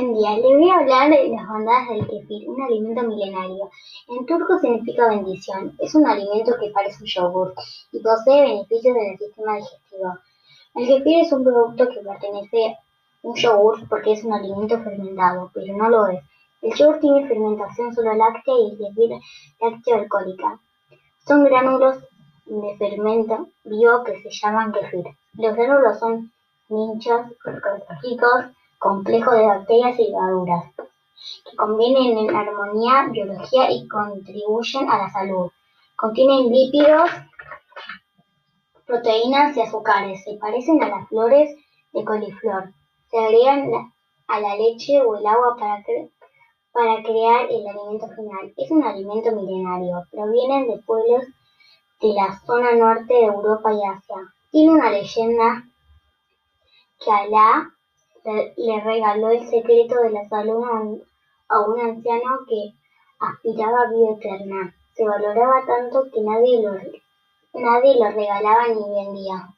Buen día, les voy a hablar de las bondades del kefir, un alimento milenario. En turco significa bendición. Es un alimento que parece un yogur y posee beneficios en el sistema digestivo. El kefir es un producto que pertenece a un yogur porque es un alimento fermentado, pero no lo es. El yogur tiene fermentación solo láctea y el kefir lácteo alcohólica. Son gránulos de fermento vivo que se llaman kefir. Los gránulos son nichos ortológicos complejo de bacterias y levaduras, que convienen en armonía, biología y contribuyen a la salud. Contienen lípidos, proteínas y azúcares. Se parecen a las flores de coliflor. Se agregan a la leche o el agua para, para crear el alimento final. Es un alimento milenario. Provienen de pueblos de la zona norte de Europa y Asia. Tiene una leyenda que Alá le regaló el secreto de la salud a un anciano que aspiraba a vida eterna. Se valoraba tanto que nadie lo, nadie lo regalaba ni vendía.